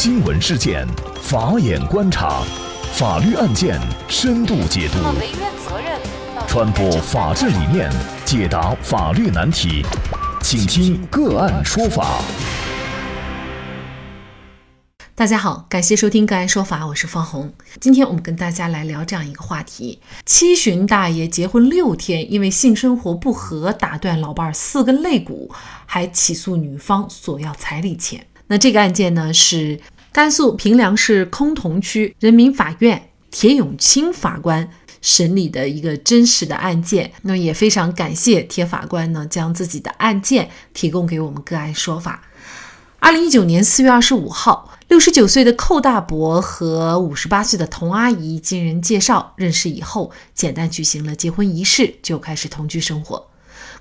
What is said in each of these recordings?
新闻事件，法眼观察，法律案件深度解读，传播法治理念，解答法律难题，请听个案说法。大家好，感谢收听个案说法，我是方红。今天我们跟大家来聊这样一个话题：七旬大爷结婚六天，因为性生活不和打断老伴儿四根肋骨，还起诉女方索要彩礼钱。那这个案件呢，是甘肃平凉市崆峒区人民法院铁永清法官审理的一个真实的案件。那也非常感谢铁法官呢，将自己的案件提供给我们个案说法。二零一九年四月二十五号，六十九岁的寇大伯和五十八岁的童阿姨经人介绍认识以后，简单举行了结婚仪式，就开始同居生活。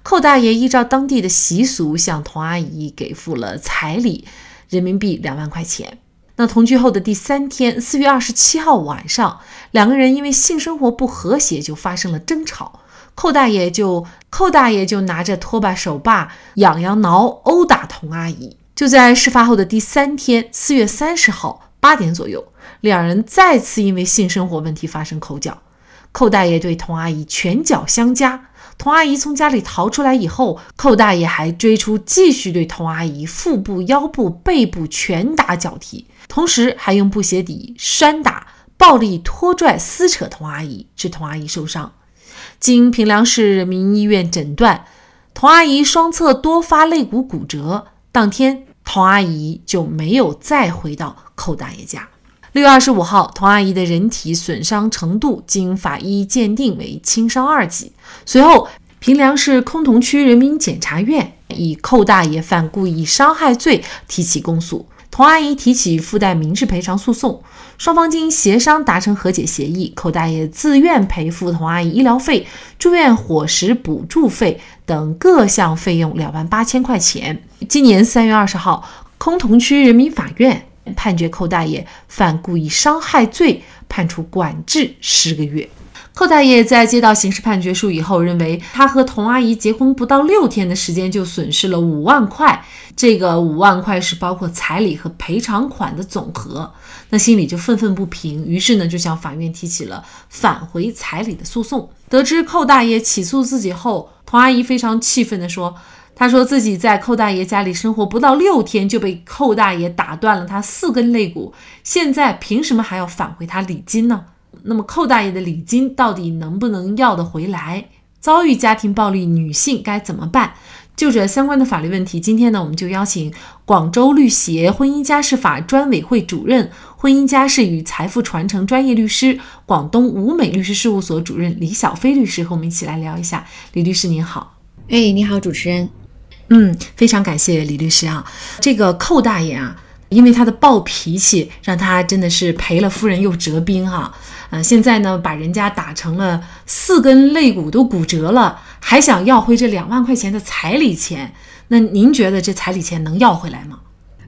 寇大爷依照当地的习俗，向童阿姨给付了彩礼，人民币两万块钱。那同居后的第三天，四月二十七号晚上，两个人因为性生活不和谐，就发生了争吵。寇大爷就寇大爷就拿着拖把手把痒痒挠殴打童阿姨。就在事发后的第三天，四月三十号八点左右，两人再次因为性生活问题发生口角。寇大爷对童阿姨拳脚相加，童阿姨从家里逃出来以后，寇大爷还追出，继续对童阿姨腹部、腰部、背部拳打脚踢，同时还用布鞋底扇打、暴力拖拽、撕扯童阿姨，致童阿姨受伤。经平凉市人民医院诊断，童阿姨双侧多发肋骨骨折。当天。童阿姨就没有再回到寇大爷家。六月二十五号，童阿姨的人体损伤程度经法医鉴定为轻伤二级。随后，平凉市崆峒区人民检察院以寇大爷犯故意伤害罪提起公诉。童阿姨提起附带民事赔偿诉讼，双方经协商达成和解协议，寇大爷自愿赔付童阿姨医疗费、住院伙食补助费等各项费用两万八千块钱。今年三月二十号，崆峒区人民法院判决寇大爷犯故意伤害罪，判处管制十个月。寇大爷在接到刑事判决书以后，认为他和童阿姨结婚不到六天的时间就损失了五万块，这个五万块是包括彩礼和赔偿款的总和，那心里就愤愤不平，于是呢就向法院提起了返回彩礼的诉讼。得知寇大爷起诉自己后，童阿姨非常气愤地说：“他说自己在寇大爷家里生活不到六天，就被寇大爷打断了他四根肋骨，现在凭什么还要返回他礼金呢？”那么寇大爷的礼金到底能不能要得回来？遭遇家庭暴力女性该怎么办？就这相关的法律问题，今天呢，我们就邀请广州律协婚姻家事法专委会主任、婚姻家事与财富传承专业律师、广东吴美律师事务所主任李小飞律师和我们一起来聊一下。李律师您好，哎，你好，主持人，嗯，非常感谢李律师啊，这个寇大爷啊。因为他的暴脾气，让他真的是赔了夫人又折兵哈。嗯，现在呢，把人家打成了四根肋骨都骨折了，还想要回这两万块钱的彩礼钱。那您觉得这彩礼钱能要回来吗？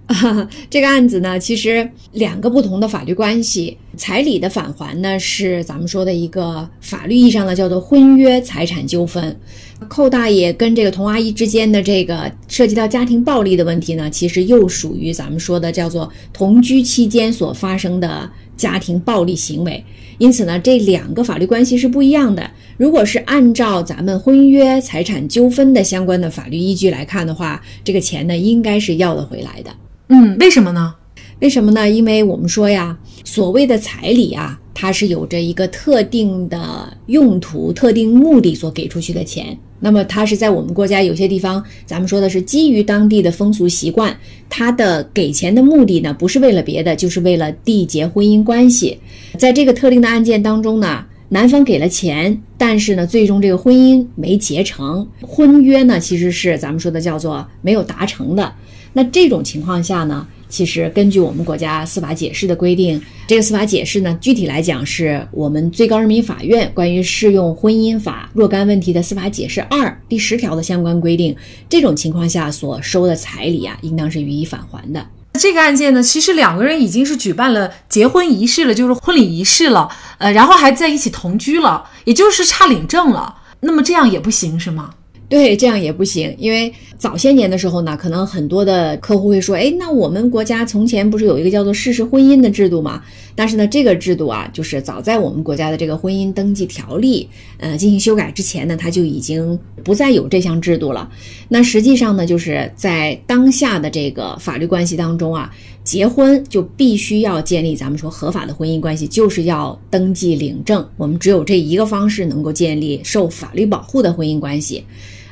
这个案子呢，其实两个不同的法律关系。彩礼的返还呢，是咱们说的一个法律意义上的叫做婚约财产纠纷。寇大爷跟这个童阿姨之间的这个涉及到家庭暴力的问题呢，其实又属于咱们说的叫做同居期间所发生的家庭暴力行为。因此呢，这两个法律关系是不一样的。如果是按照咱们婚约财产纠纷的相关的法律依据来看的话，这个钱呢，应该是要得回来的。嗯，为什么呢？为什么呢？因为我们说呀，所谓的彩礼啊，它是有着一个特定的用途、特定目的所给出去的钱。那么它是在我们国家有些地方，咱们说的是基于当地的风俗习惯，它的给钱的目的呢，不是为了别的，就是为了缔结婚姻关系。在这个特定的案件当中呢，男方给了钱，但是呢，最终这个婚姻没结成，婚约呢，其实是咱们说的叫做没有达成的。那这种情况下呢，其实根据我们国家司法解释的规定，这个司法解释呢，具体来讲是我们最高人民法院关于适用婚姻法若干问题的司法解释二第十条的相关规定。这种情况下所收的彩礼啊，应当是予以返还的。这个案件呢，其实两个人已经是举办了结婚仪式了，就是婚礼仪式了，呃，然后还在一起同居了，也就是差领证了。那么这样也不行是吗？对，这样也不行，因为早些年的时候呢，可能很多的客户会说，哎，那我们国家从前不是有一个叫做事实婚姻的制度吗？但是呢，这个制度啊，就是早在我们国家的这个婚姻登记条例，呃，进行修改之前呢，它就已经不再有这项制度了。那实际上呢，就是在当下的这个法律关系当中啊，结婚就必须要建立咱们说合法的婚姻关系，就是要登记领证。我们只有这一个方式能够建立受法律保护的婚姻关系。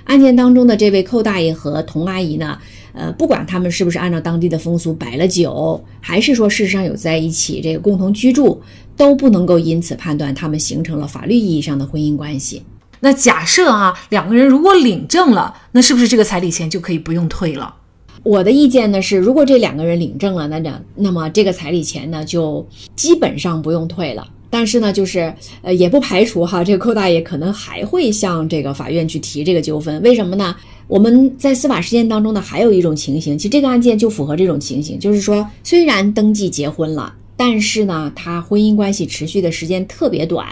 案件当中的这位寇大爷和童阿姨呢，呃，不管他们是不是按照当地的风俗摆了酒，还是说事实上有在一起这个共同居住，都不能够因此判断他们形成了法律意义上的婚姻关系。那假设啊，两个人如果领证了，那是不是这个彩礼钱就可以不用退了？我的意见呢是，如果这两个人领证了，那两那么这个彩礼钱呢就基本上不用退了。但是呢，就是呃，也不排除哈，这个寇大爷可能还会向这个法院去提这个纠纷。为什么呢？我们在司法实践当中呢，还有一种情形，其实这个案件就符合这种情形，就是说，虽然登记结婚了，但是呢，他婚姻关系持续的时间特别短。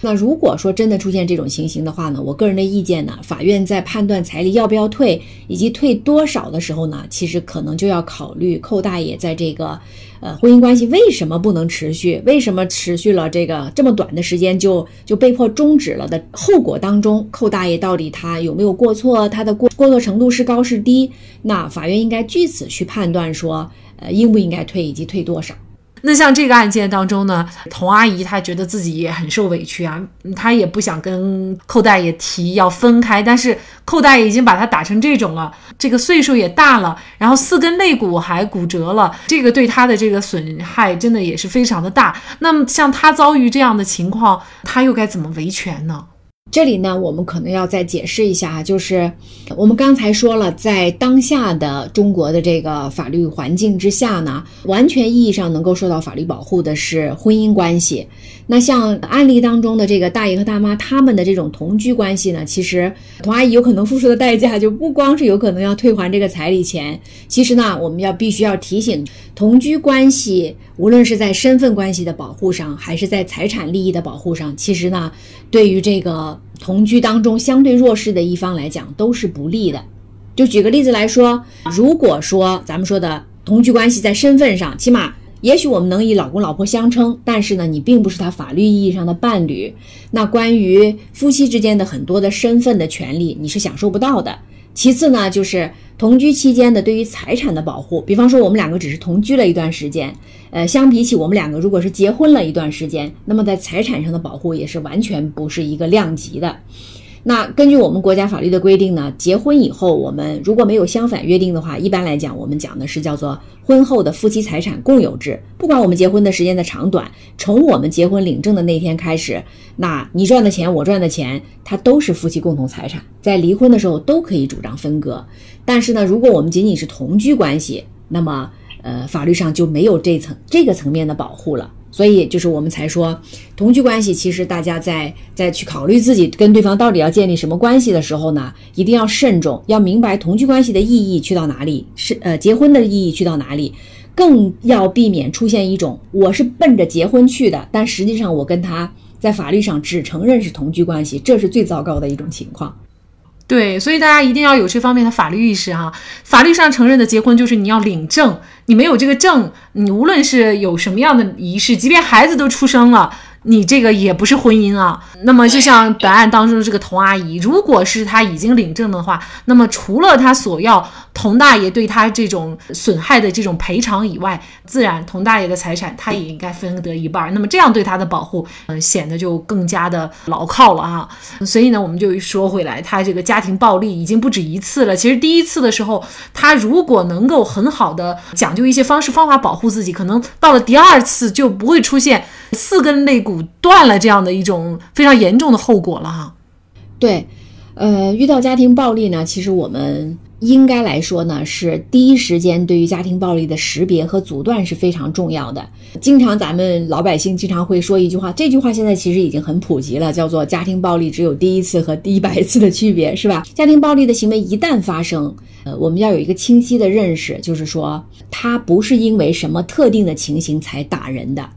那如果说真的出现这种情形的话呢，我个人的意见呢，法院在判断彩礼要不要退以及退多少的时候呢，其实可能就要考虑寇大爷在这个，呃，婚姻关系为什么不能持续，为什么持续了这个这么短的时间就就被迫终止了的后果当中，寇大爷到底他有没有过错，他的过过错程度是高是低？那法院应该据此去判断说，呃，应不应该退以及退多少。那像这个案件当中呢，童阿姨她觉得自己也很受委屈啊，她也不想跟寇大爷提要分开，但是寇大爷已经把她打成这种了，这个岁数也大了，然后四根肋骨还骨折了，这个对她的这个损害真的也是非常的大。那么像她遭遇这样的情况，她又该怎么维权呢？这里呢，我们可能要再解释一下，就是我们刚才说了，在当下的中国的这个法律环境之下呢，完全意义上能够受到法律保护的是婚姻关系。那像案例当中的这个大爷和大妈他们的这种同居关系呢，其实童阿姨有可能付出的代价就不光是有可能要退还这个彩礼钱，其实呢，我们要必须要提醒，同居关系无论是在身份关系的保护上，还是在财产利益的保护上，其实呢，对于这个。同居当中相对弱势的一方来讲都是不利的。就举个例子来说，如果说咱们说的同居关系在身份上，起码也许我们能以老公老婆相称，但是呢，你并不是他法律意义上的伴侣。那关于夫妻之间的很多的身份的权利，你是享受不到的。其次呢，就是同居期间的对于财产的保护，比方说我们两个只是同居了一段时间，呃，相比起我们两个如果是结婚了一段时间，那么在财产上的保护也是完全不是一个量级的。那根据我们国家法律的规定呢，结婚以后，我们如果没有相反约定的话，一般来讲，我们讲的是叫做婚后的夫妻财产共有制。不管我们结婚的时间的长短，从我们结婚领证的那天开始，那你赚的钱，我赚的钱，它都是夫妻共同财产，在离婚的时候都可以主张分割。但是呢，如果我们仅仅是同居关系，那么呃，法律上就没有这层这个层面的保护了。所以，就是我们才说，同居关系其实大家在在去考虑自己跟对方到底要建立什么关系的时候呢，一定要慎重，要明白同居关系的意义去到哪里，是呃结婚的意义去到哪里，更要避免出现一种我是奔着结婚去的，但实际上我跟他在法律上只承认是同居关系，这是最糟糕的一种情况。对，所以大家一定要有这方面的法律意识哈。法律上承认的结婚就是你要领证，你没有这个证，你无论是有什么样的仪式，即便孩子都出生了。你这个也不是婚姻啊。那么就像本案当中的这个童阿姨，如果是她已经领证的话，那么除了她索要童大爷对她这种损害的这种赔偿以外，自然童大爷的财产他也应该分得一半。那么这样对她的保护，嗯，显得就更加的牢靠了啊。所以呢，我们就说回来，她这个家庭暴力已经不止一次了。其实第一次的时候，她如果能够很好的讲究一些方式方法保护自己，可能到了第二次就不会出现四根肋骨。断了这样的一种非常严重的后果了哈。对，呃，遇到家庭暴力呢，其实我们应该来说呢，是第一时间对于家庭暴力的识别和阻断是非常重要的。经常咱们老百姓经常会说一句话，这句话现在其实已经很普及了，叫做“家庭暴力只有第一次和第一百次的区别”，是吧？家庭暴力的行为一旦发生，呃，我们要有一个清晰的认识，就是说，他不是因为什么特定的情形才打人的。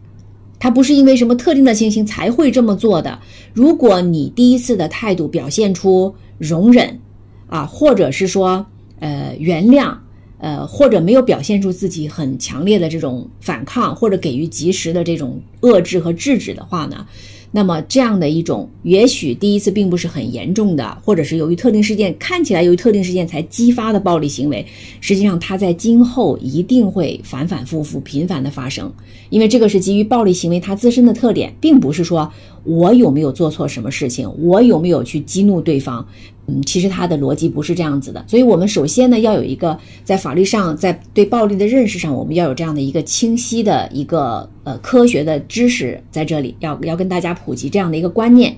他不是因为什么特定的情形才会这么做的。如果你第一次的态度表现出容忍，啊，或者是说呃原谅，呃或者没有表现出自己很强烈的这种反抗，或者给予及时的这种遏制和制止的话呢？那么这样的一种，也许第一次并不是很严重的，或者是由于特定事件看起来由于特定事件才激发的暴力行为，实际上它在今后一定会反反复复、频繁的发生，因为这个是基于暴力行为它自身的特点，并不是说我有没有做错什么事情，我有没有去激怒对方。嗯，其实它的逻辑不是这样子的，所以我们首先呢要有一个在法律上，在对暴力的认识上，我们要有这样的一个清晰的一个呃科学的知识在这里，要要跟大家普及这样的一个观念。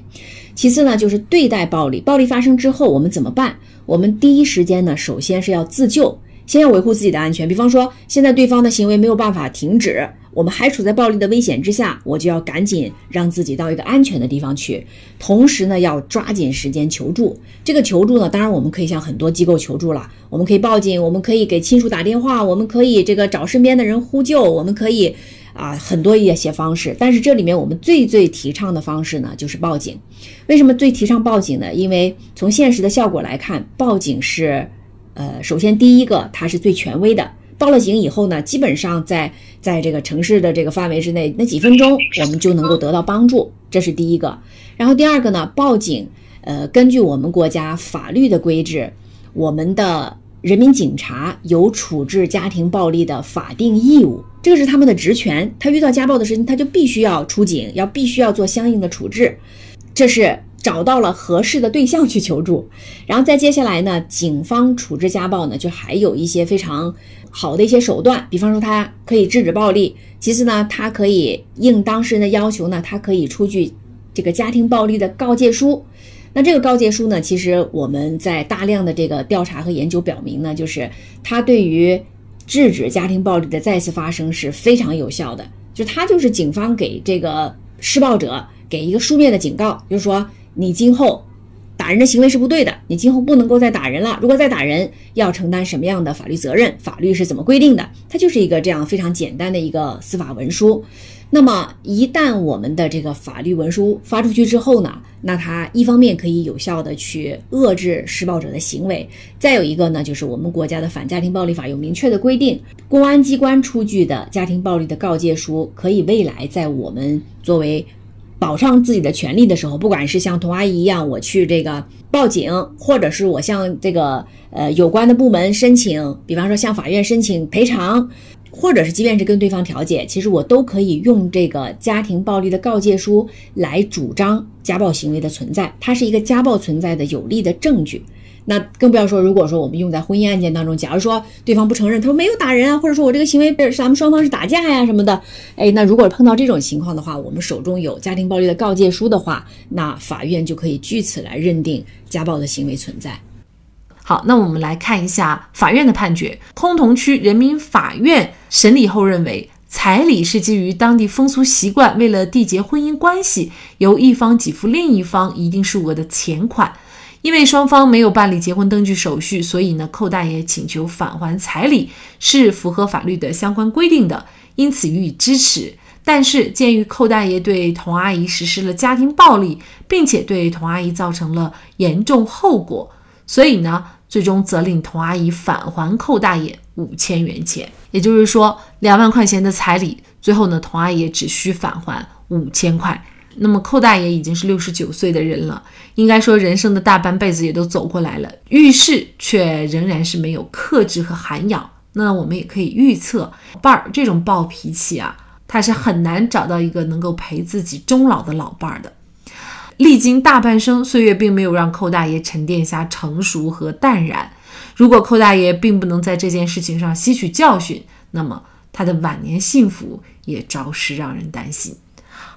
其次呢，就是对待暴力，暴力发生之后我们怎么办？我们第一时间呢，首先是要自救。先要维护自己的安全，比方说现在对方的行为没有办法停止，我们还处在暴力的危险之下，我就要赶紧让自己到一个安全的地方去。同时呢，要抓紧时间求助。这个求助呢，当然我们可以向很多机构求助了，我们可以报警，我们可以给亲属打电话，我们可以这个找身边的人呼救，我们可以啊很多一些方式。但是这里面我们最最提倡的方式呢，就是报警。为什么最提倡报警呢？因为从现实的效果来看，报警是。呃，首先第一个，它是最权威的。报了警以后呢，基本上在在这个城市的这个范围之内，那几分钟我们就能够得到帮助，这是第一个。然后第二个呢，报警，呃，根据我们国家法律的规制，我们的人民警察有处置家庭暴力的法定义务，这个是他们的职权。他遇到家暴的事情，他就必须要出警，要必须要做相应的处置，这是。找到了合适的对象去求助，然后再接下来呢，警方处置家暴呢，就还有一些非常好的一些手段，比方说他可以制止暴力，其次呢，他可以应当事人的要求呢，他可以出具这个家庭暴力的告诫书。那这个告诫书呢，其实我们在大量的这个调查和研究表明呢，就是它对于制止家庭暴力的再次发生是非常有效的，就它就是警方给这个施暴者给一个书面的警告，就是说。你今后打人的行为是不对的，你今后不能够再打人了。如果再打人，要承担什么样的法律责任？法律是怎么规定的？它就是一个这样非常简单的一个司法文书。那么，一旦我们的这个法律文书发出去之后呢，那它一方面可以有效的去遏制施暴者的行为，再有一个呢，就是我们国家的反家庭暴力法有明确的规定，公安机关出具的家庭暴力的告诫书，可以未来在我们作为。保障自己的权利的时候，不管是像童阿姨一样，我去这个报警，或者是我向这个呃有关的部门申请，比方说向法院申请赔偿，或者是即便是跟对方调解，其实我都可以用这个家庭暴力的告诫书来主张家暴行为的存在，它是一个家暴存在的有力的证据。那更不要说，如果说我们用在婚姻案件当中，假如说对方不承认，他说没有打人啊，或者说我这个行为是咱们双方是打架呀什么的，哎，那如果碰到这种情况的话，我们手中有家庭暴力的告诫书的话，那法院就可以据此来认定家暴的行为存在。好，那我们来看一下法院的判决。通同区人民法院审理后认为，彩礼是基于当地风俗习惯，为了缔结婚姻关系，由一方给付另一方一定数额的钱款。因为双方没有办理结婚登记手续，所以呢，寇大爷请求返还彩礼是符合法律的相关规定的，因此予以支持。但是，鉴于寇大爷对童阿姨实施了家庭暴力，并且对童阿姨造成了严重后果，所以呢，最终责令童阿姨返还寇大爷五千元钱。也就是说，两万块钱的彩礼，最后呢，童阿姨只需返还五千块。那么寇大爷已经是六十九岁的人了，应该说人生的大半辈子也都走过来了，遇事却仍然是没有克制和涵养。那我们也可以预测，伴儿这种暴脾气啊，他是很难找到一个能够陪自己终老的老伴儿的。历经大半生岁月，并没有让寇大爷沉淀下成熟和淡然。如果寇大爷并不能在这件事情上吸取教训，那么他的晚年幸福也着实让人担心。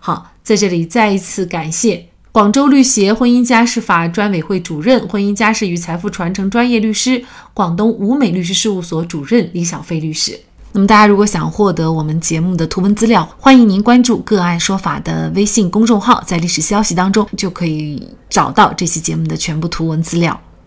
好，在这里再一次感谢广州律协婚姻家事法专委会主任、婚姻家事与财富传承专业律师、广东吴美律师事务所主任李小飞律师。那么，大家如果想获得我们节目的图文资料，欢迎您关注“个案说法”的微信公众号，在历史消息当中就可以找到这期节目的全部图文资料。